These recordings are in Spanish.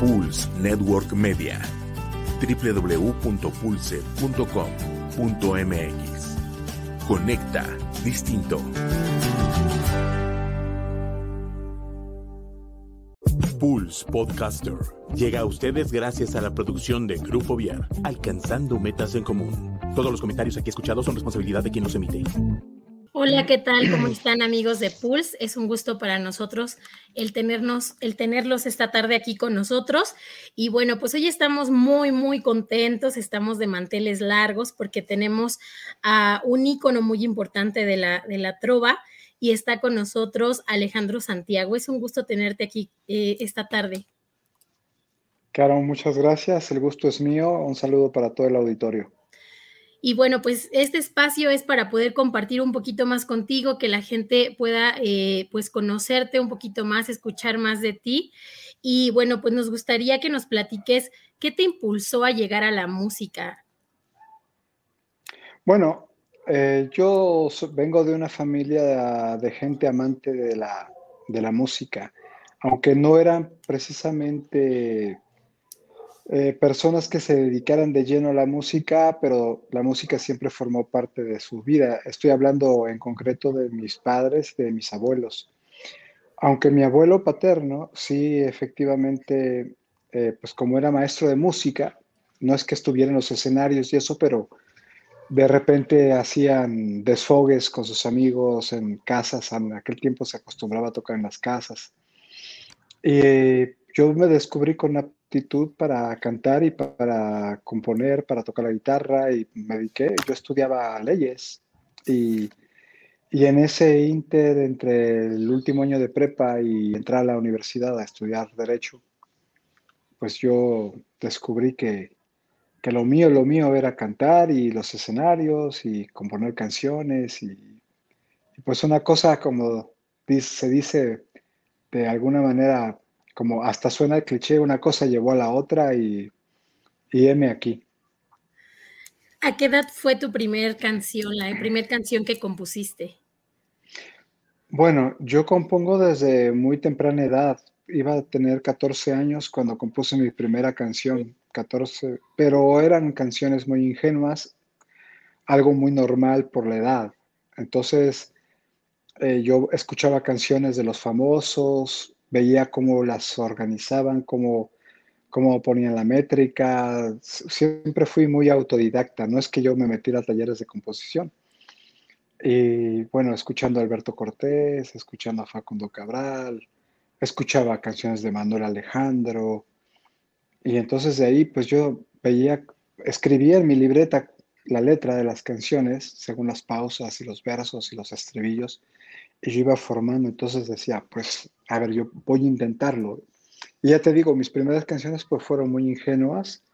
Pulse Network Media. www.pulse.com.mx. Conecta distinto. Pulse Podcaster llega a ustedes gracias a la producción de Grupo Viar, alcanzando metas en común. Todos los comentarios aquí escuchados son responsabilidad de quien los emite. Hola, ¿qué tal? ¿Cómo están amigos de Pulse? Es un gusto para nosotros el tenernos, el tenerlos esta tarde aquí con nosotros. Y bueno, pues hoy estamos muy, muy contentos, estamos de manteles largos porque tenemos a un ícono muy importante de la, de la trova y está con nosotros Alejandro Santiago. Es un gusto tenerte aquí eh, esta tarde. Caro, muchas gracias. El gusto es mío. Un saludo para todo el auditorio. Y bueno, pues este espacio es para poder compartir un poquito más contigo, que la gente pueda eh, pues conocerte un poquito más, escuchar más de ti. Y bueno, pues nos gustaría que nos platiques qué te impulsó a llegar a la música. Bueno, eh, yo vengo de una familia de gente amante de la, de la música, aunque no eran precisamente eh, personas que se dedicaran de lleno a la música, pero la música siempre formó parte de su vida. Estoy hablando en concreto de mis padres, de mis abuelos. Aunque mi abuelo paterno, sí, efectivamente, eh, pues como era maestro de música, no es que estuviera en los escenarios y eso, pero de repente hacían desfogues con sus amigos en casas, en aquel tiempo se acostumbraba a tocar en las casas. Y yo me descubrí con aptitud para cantar y para componer, para tocar la guitarra y me dediqué, yo estudiaba leyes. Y, y en ese inter entre el último año de prepa y entrar a la universidad a estudiar derecho, pues yo descubrí que que lo mío, lo mío era cantar y los escenarios y componer canciones y, pues una cosa como se dice de alguna manera, como hasta suena el cliché, una cosa llevó a la otra y, y heme aquí. ¿A qué edad fue tu primer canción, la primera canción que compusiste? Bueno, yo compongo desde muy temprana edad. Iba a tener 14 años cuando compuse mi primera canción. 14, pero eran canciones muy ingenuas, algo muy normal por la edad. Entonces, eh, yo escuchaba canciones de los famosos, veía cómo las organizaban, cómo, cómo ponían la métrica. Siempre fui muy autodidacta, no es que yo me metiera a talleres de composición. Y bueno, escuchando a Alberto Cortés, escuchando a Facundo Cabral, escuchaba canciones de Manuel Alejandro, y entonces de ahí, pues yo veía, escribía en mi libreta la letra de las canciones, según las pausas y los versos y los estribillos, y yo iba formando, entonces decía, pues, a ver, yo voy a intentarlo. Y ya te digo, mis primeras canciones pues fueron muy ingenuas.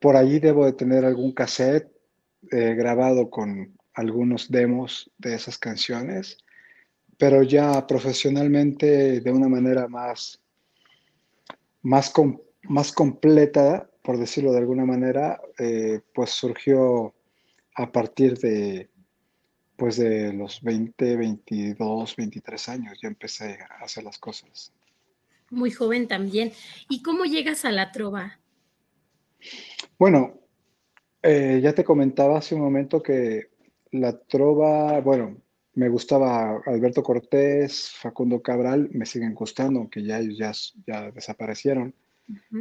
Por allí debo de tener algún cassette eh, grabado con algunos demos de esas canciones, pero ya profesionalmente de una manera más, más, más completa, por decirlo de alguna manera, eh, pues surgió a partir de, pues de los 20, 22, 23 años. Ya empecé a hacer las cosas. Muy joven también. ¿Y cómo llegas a la trova? Bueno, eh, ya te comentaba hace un momento que la trova, bueno, me gustaba Alberto Cortés, Facundo Cabral, me siguen gustando, aunque ya ellos ya, ya desaparecieron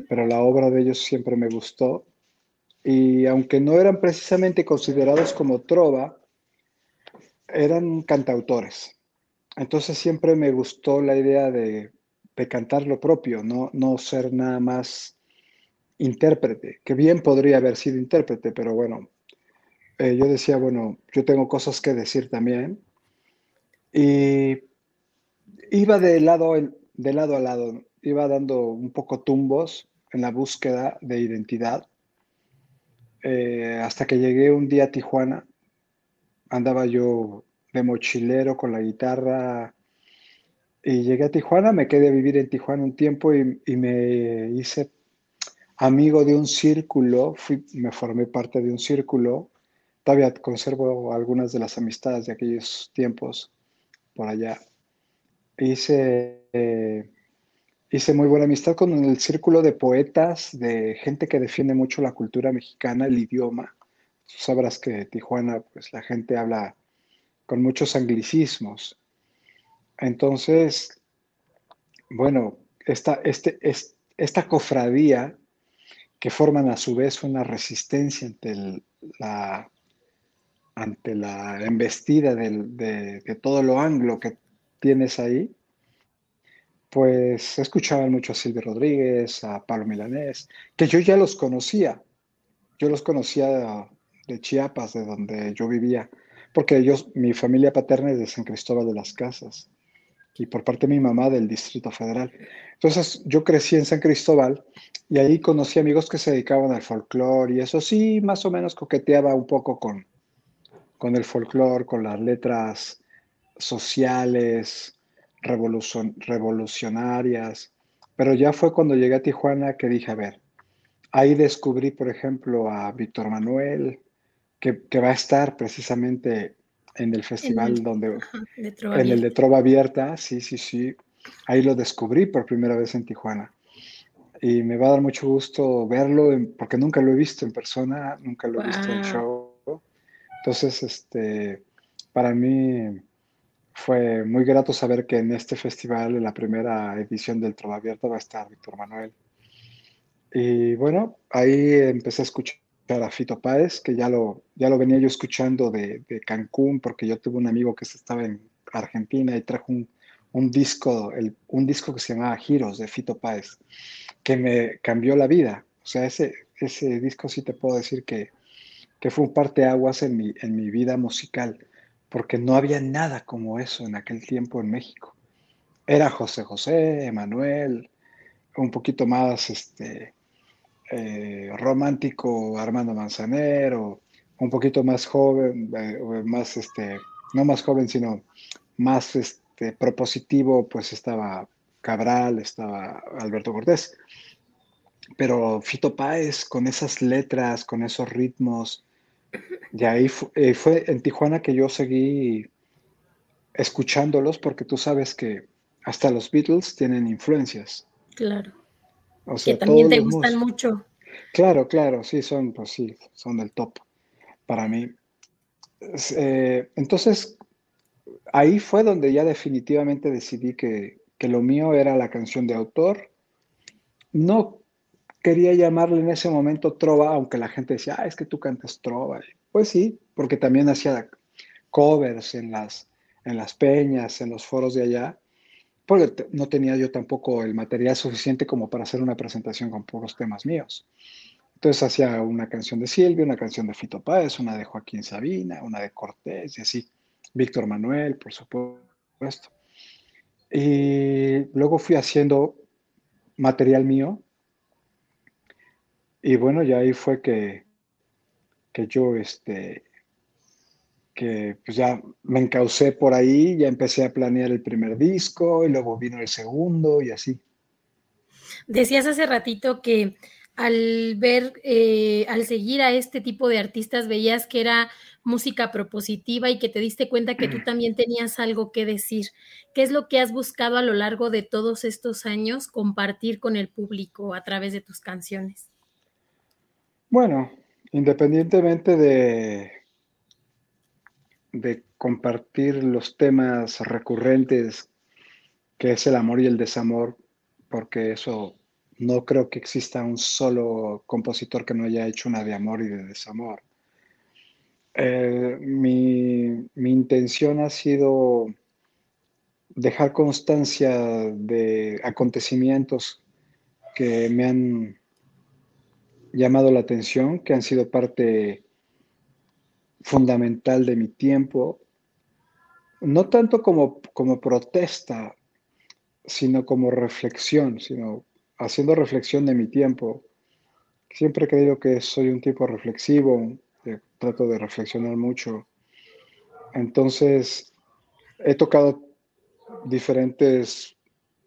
pero la obra de ellos siempre me gustó. Y aunque no eran precisamente considerados como trova, eran cantautores. Entonces siempre me gustó la idea de, cantar lo propio, no, no ser nada más intérprete, que bien podría haber sido intérprete, pero bueno, eh, yo decía, bueno, yo tengo cosas que decir también. Y iba de lado, de lado a lado iba dando un poco tumbos en la búsqueda de identidad. Eh, hasta que llegué un día a Tijuana, andaba yo de mochilero con la guitarra y llegué a Tijuana, me quedé a vivir en Tijuana un tiempo y, me hice amigo de un círculo, fui, me formé parte de un círculo, todavía conservo algunas de las amistades de aquellos tiempos por allá. Hice eh, hice muy buena amistad con el círculo de poetas, de gente que defiende mucho la cultura mexicana, el idioma. Sabrás que Tijuana, pues la gente habla con muchos anglicismos. Entonces, bueno, esta, este, esta cofradía que forman a su vez una resistencia ante la, ante la embestida de, de, todo lo anglo que tienes ahí, pues escuchaban mucho a Silvio Rodríguez, a Pablo Milanés, que yo ya los conocía. Yo los conocía de Chiapas, de donde yo vivía, porque ellos, mi familia paterna es de San Cristóbal de las Casas y por parte de mi mamá del Distrito Federal. Entonces yo crecí en San Cristóbal y ahí conocí amigos que se dedicaban al folclore y eso sí, más o menos coqueteaba un poco con, con el folclore, con las letras sociales, revolucionarias, pero ya fue cuando llegué a Tijuana que dije, a ver, ahí descubrí, por ejemplo, a Víctor Manuel, que, va a estar precisamente en el festival donde, en el de Trova Abierta, sí, sí, sí, ahí lo descubrí por primera vez en Tijuana. Y me va a dar mucho gusto verlo, porque nunca lo he visto en persona, nunca lo he visto en show. Entonces, este, para mí fue muy grato saber que en este festival, en la primera edición del Trova Abierta, va a estar Víctor Manuel. Y bueno, ahí empecé a escuchar a Fito Páez, que ya lo, ya lo venía yo escuchando de, de Cancún, porque yo tuve un amigo que estaba en Argentina y trajo un, un disco, el, un disco que se llamaba Giros de Fito Páez, que me cambió la vida. O sea, ese, ese disco sí te puedo decir que, que fue un parteaguas en mi, en mi vida musical porque no había nada como eso en aquel tiempo en México. Era José José, Emanuel, un poquito más este, eh, romántico Armando Manzanero, un poquito más joven, eh, más este, no más joven, sino más este, propositivo, pues estaba Cabral, estaba Alberto Cortés. Pero Fito Páez, con esas letras, con esos ritmos, y ahí eh, fue, en Tijuana que yo seguí escuchándolos porque tú sabes que hasta los Beatles tienen influencias. Claro. O sea, que también te gustan mucho. Claro, claro, sí, son, pues sí, son del top para mí. Eh, entonces, ahí fue donde ya definitivamente decidí que, que, lo mío era la canción de autor. No quería llamarle en ese momento trova, aunque la gente decía, ah, es que tú cantas trova. Pues sí, porque también hacía covers en las, en las peñas, en los foros de allá, porque no tenía yo tampoco el material suficiente como para hacer una presentación con puros temas míos. Entonces hacía una canción de Silvia, una canción de Fito Páez, una de Joaquín Sabina, una de Cortés y así. Víctor Manuel, por supuesto. Y luego fui haciendo material mío y bueno, ya ahí fue que, que yo, este, que pues ya me encaucé por ahí, ya empecé a planear el primer disco y luego vino el segundo y así. Decías hace ratito que al ver, eh, al seguir a este tipo de artistas, veías que era música propositiva y que te diste cuenta que tú también tenías algo que decir. ¿Qué es lo que has buscado a lo largo de todos estos años compartir con el público a través de tus canciones? Bueno, independientemente de, de compartir los temas recurrentes que es el amor y el desamor, porque eso no creo que exista un solo compositor que no haya hecho una de amor y de desamor. Eh, mi, mi, intención ha sido dejar constancia de acontecimientos que me han llamado la atención, que han sido parte fundamental de mi tiempo, no tanto como, como protesta, sino como reflexión, sino haciendo reflexión de mi tiempo. Siempre he creído que soy un tipo reflexivo, trato de reflexionar mucho. Entonces, he tocado diferentes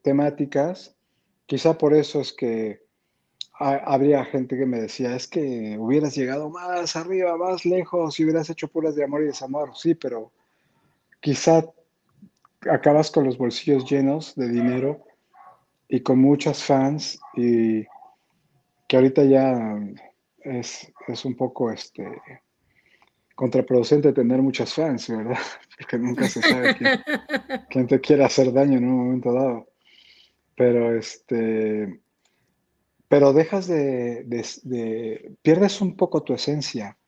temáticas. Quizá por eso es que habría gente que me decía, es que hubieras llegado más arriba, más lejos, y hubieras hecho puras de amor y desamor. Sí, pero quizá acabas con los bolsillos llenos de dinero y con muchas fans y que ahorita ya es, un poco este, contraproducente tener muchas fans, ¿verdad? Porque nunca se sabe quién, te quiere hacer daño en un momento dado. Pero este, pero dejas de, de, pierdes un poco tu esencia,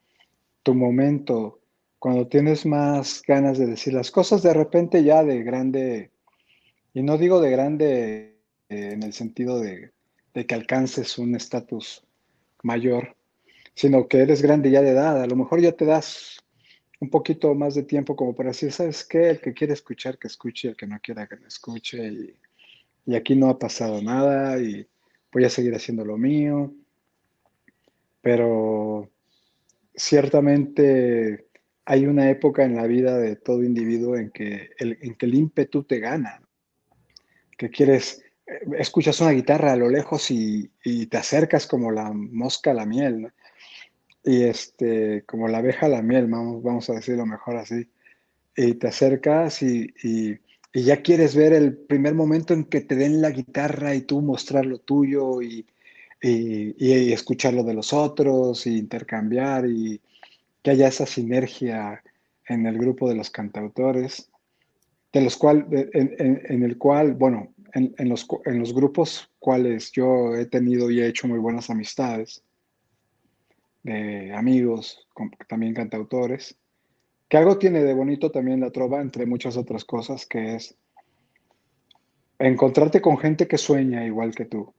tu momento, cuando tienes más ganas de decir las cosas, de repente ya de grande, y no digo de grande eh, en el sentido de, que alcances un estatus mayor, sino que eres grande ya de edad, a lo mejor ya te das un poquito más de tiempo como para decir, ¿sabes qué? El que quiere escuchar, que escuche, el que no quiera, que no escuche, y, y aquí no ha pasado nada, y voy a seguir haciendo lo mío, pero ciertamente hay una época en la vida de todo individuo en que el, en que ímpetu te gana, que quieres, eh, escuchas una guitarra a lo lejos y, te acercas como la mosca a la miel, y este, como la abeja a la miel, vamos, vamos a decirlo mejor así, y te acercas y, y, ya quieres ver el primer momento en que te den la guitarra y tú mostrar lo tuyo y, y, escuchar lo de los otros y intercambiar y, que haya esa sinergia en el grupo de los cantautores, de los cual, en, el cual, bueno, en, los, en los grupos cuales yo he tenido y he hecho muy buenas amistades, de amigos, también cantautores, que algo tiene de bonito también la trova, entre muchas otras cosas, que es encontrarte con gente que sueña igual que tú,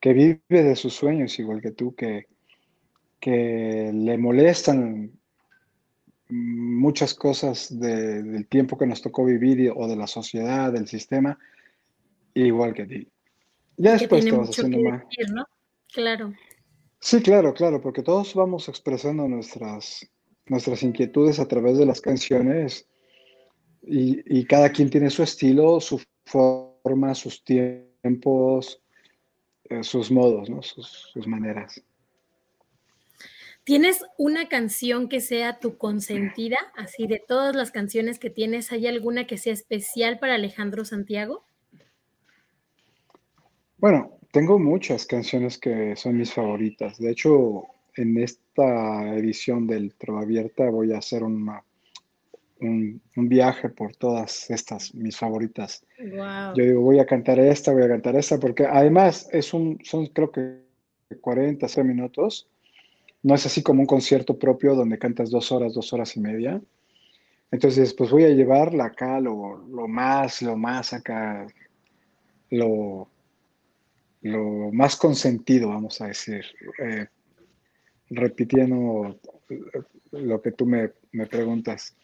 que vive de sus sueños igual que tú, que, que le molestan muchas cosas del tiempo que nos tocó vivir o de la sociedad, del sistema, igual que ti. Ya después te vas haciendo más. ¿no? Claro. Sí, claro, claro, porque todos vamos expresando nuestras, nuestras inquietudes a través de las canciones y, cada quien tiene su estilo, su forma, sus tiempos, eh, sus modos, ¿no? sus maneras. ¿Tienes una canción que sea tu consentida? Así de todas las canciones que tienes, ¿hay alguna que sea especial para Alejandro Santiago? Bueno, tengo muchas canciones que son mis favoritas. De hecho, en esta edición del Trova Abierta voy a hacer un, un, viaje por todas estas, mis favoritas. Yo digo, voy a cantar esta, voy a cantar esta, porque además es un, son creo que 40, minutos no es así como un concierto propio donde cantas dos horas, dos horas y media. Entonces, pues voy a llevarla acá lo, más, lo más acá, lo, lo más consentido, vamos a decir, eh, repitiendo lo que tú me, preguntas.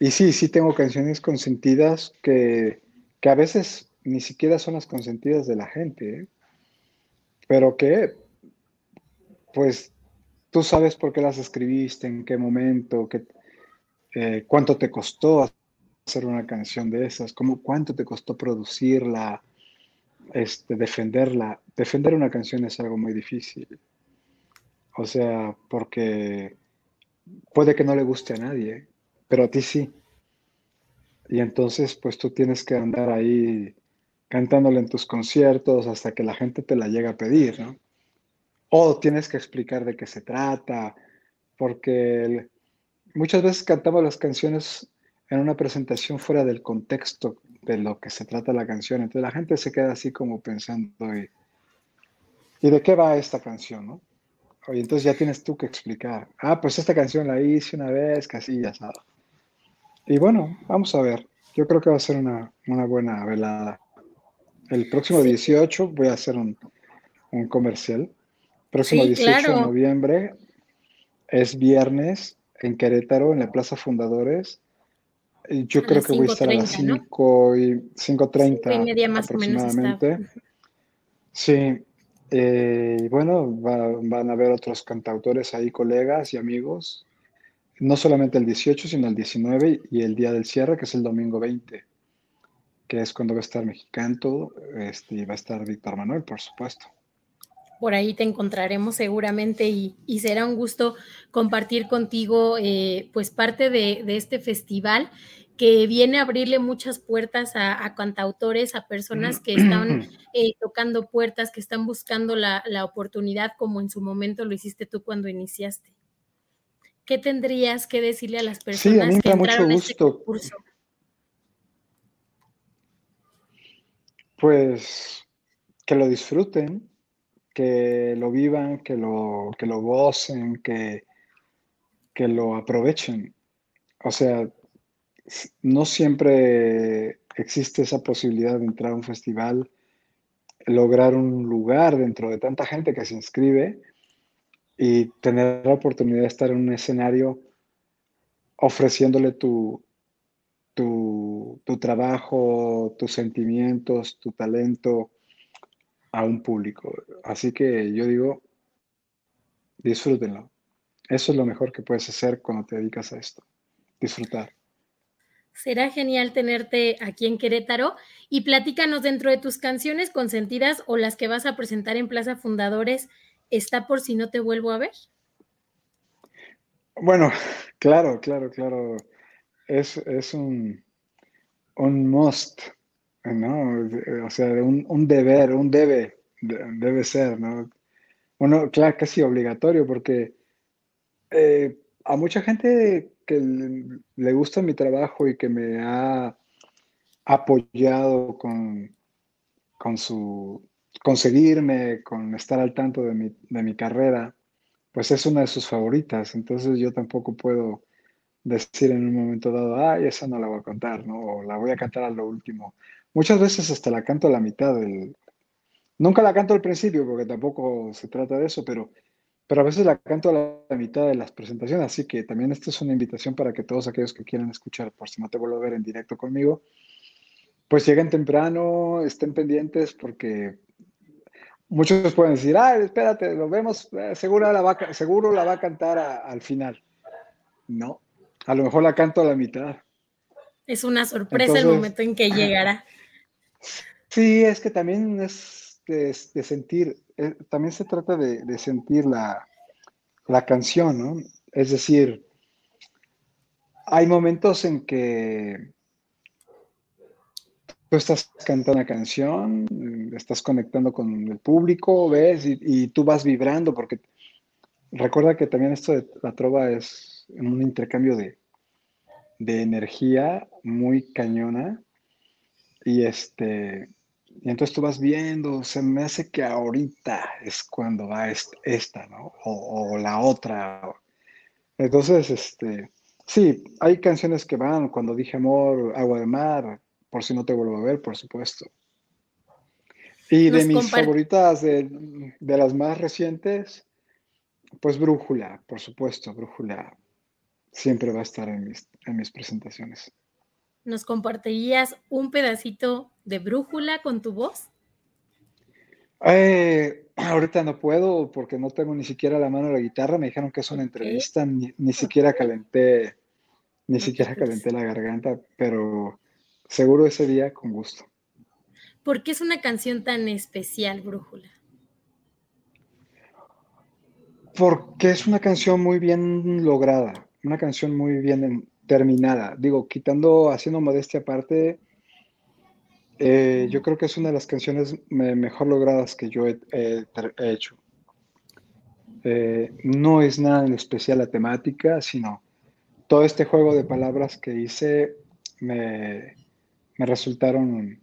Y sí, sí tengo canciones consentidas que, que, a veces ni siquiera son las consentidas de la gente, ¿eh? pero que pues tú sabes por qué las escribiste, en qué momento, qué, eh, cuánto te costó hacer una canción de esas, cómo, cuánto te costó producirla, este, defenderla. Defender una canción es algo muy difícil. O sea, porque puede que no le guste a nadie, pero a ti sí. Y entonces, pues tú tienes que andar ahí cantándole en tus conciertos hasta que la gente te la llega a pedir, ¿no? o tienes que explicar de qué se trata, porque muchas veces cantamos las canciones en una presentación fuera del contexto de lo que se trata la canción, entonces la gente se queda así como pensando, ¿y, de qué va esta canción? ¿no? Y entonces ya tienes tú que explicar, ah, pues esta canción la hice una vez, casi ya sabes. Y bueno, vamos a ver, yo creo que va a ser una, buena velada. El próximo 18 voy a hacer un, un comercial Próximo 18 de noviembre es viernes en Querétaro, en la Plaza Fundadores. Yo creo que voy a estar a las 5 y 5.30 aproximadamente. Sí, eh, bueno, van a haber otros cantautores ahí, colegas y amigos. No solamente el 18, sino el 19 y el día del cierre, que es el domingo 20, que es cuando va a estar Mexicanto este, y va a estar Víctor Manuel, por supuesto por ahí te encontraremos seguramente y, será un gusto compartir contigo eh, pues parte de, este festival que viene a abrirle muchas puertas a, cantautores, a personas que están eh, tocando puertas, que están buscando la, oportunidad, como en su momento lo hiciste tú cuando iniciaste. ¿Qué tendrías que decirle a las personas que entraron a este curso? Pues que lo disfruten, que lo vivan, que lo, que lo gocen, que, que lo aprovechen. O sea, no siempre existe esa posibilidad de entrar a un festival, lograr un lugar dentro de tanta gente que se inscribe y tener la oportunidad de estar en un escenario ofreciéndole tu, tu, tu trabajo, tus sentimientos, tu talento a un público. Así que yo digo, disfrútenlo. Eso es lo mejor que puedes hacer cuando te dedicas a esto, disfrutar. Será genial tenerte aquí en Querétaro y platícanos dentro de tus canciones consentidas o las que vas a presentar en Plaza Fundadores, ¿está por si no te vuelvo a ver? Bueno, claro, claro, claro. Es, un, un must, ¿no? O sea, un, un deber, un debe, debe ser, ¿no? Bueno, claro, casi obligatorio porque eh, a mucha gente que le gusta mi trabajo y que me ha apoyado con, con su conseguirme, con estar al tanto de mi, de mi carrera, pues es una de sus favoritas. Entonces yo tampoco puedo decir en un momento dado, ay, esa no la voy a contar, ¿no? La voy a cantar a lo último. Muchas veces hasta la canto a la mitad del... Nunca la canto al principio porque tampoco se trata de eso, pero pero a veces la canto a la mitad de las presentaciones, así que también esta es una invitación para que todos aquellos que quieran escuchar, por si no te vuelvo a ver en directo conmigo, pues lleguen temprano, estén pendientes porque muchos pueden decir, ah, espérate, lo vemos, eh, seguro, la va, seguro la va a cantar al final. No, a lo mejor la canto a la mitad. Es una sorpresa el momento en que llegará. Sí, es que también es de sentir, eh, también se trata de, sentir la, canción, ¿no? Es decir, hay momentos en que tú estás cantando una canción, estás conectando con el público, ves, y, tú vas vibrando, porque recuerda que también esto de la trova es un intercambio de, de energía muy cañona, y este, y entonces tú vas viendo, se me hace que ahorita es cuando va esta, ¿no? O, la otra. Entonces, este, sí, hay canciones que van, cuando dije amor, agua de mar, por si no te vuelvo a ver, por supuesto. Y de mis favoritas, de, las más recientes, pues Brújula, por supuesto, Brújula siempre va a estar en mis, en mis presentaciones. ¿Nos compartirías un pedacito de brújula con tu voz? Eh, ahorita no puedo porque no tengo ni siquiera la mano la guitarra. Me dijeron que es una entrevista, ni, siquiera calenté, ni siquiera calenté la garganta, pero seguro ese día con gusto. ¿Por qué es una canción tan especial, Brújula? Porque es una canción muy bien lograda, una canción muy bien terminada. Digo, quitando, haciendo modestia aparte, eh, yo creo que es una de las canciones mejor logradas que yo he, hecho. Eh, no es nada en especial la temática, sino todo este juego de palabras que hice me, resultaron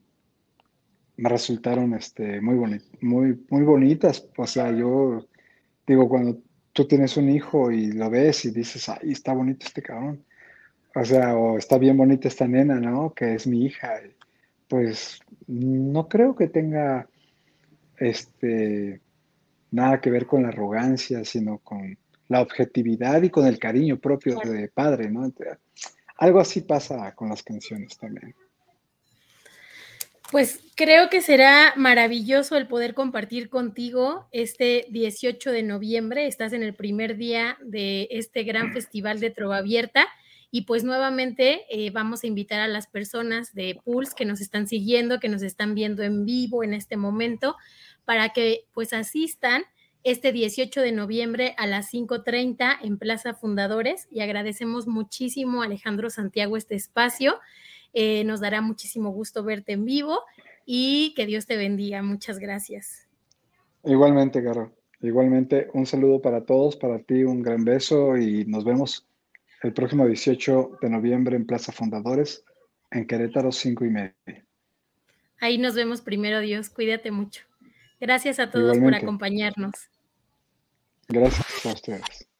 me resultaron este, muy, muy, muy bonitas. O sea, yo digo, cuando tú tienes un hijo y lo ves y dices, ay, está bonito este cabrón, o sea, o está bien bonita esta nena, ¿no? Que es mi hija. Pues no creo que tenga este nada que ver con la arrogancia, sino con la objetividad y con el cariño propio de padre, ¿no? Algo así pasa con las canciones también. Pues creo que será maravilloso el poder compartir contigo este 18 de noviembre. Estás en el primer día de este gran festival de Trova Abierta y pues nuevamente eh, vamos a invitar a las personas de Pulse que nos están siguiendo, que nos están viendo en vivo en este momento, para que pues asistan este 18 de noviembre a las 5.30 en Plaza Fundadores y agradecemos muchísimo a Alejandro Santiago este espacio. Eh, nos dará muchísimo gusto verte en vivo y que Dios te bendiga. Muchas gracias. Igualmente, Garo. Igualmente, un saludo para todos, para ti un gran beso y nos vemos el próximo 18 de noviembre en Plaza Fundadores, en Querétaro, 5 y media. Ahí nos vemos primero, Dios. Cuídate mucho. Gracias a todos por acompañarnos. Gracias a ustedes.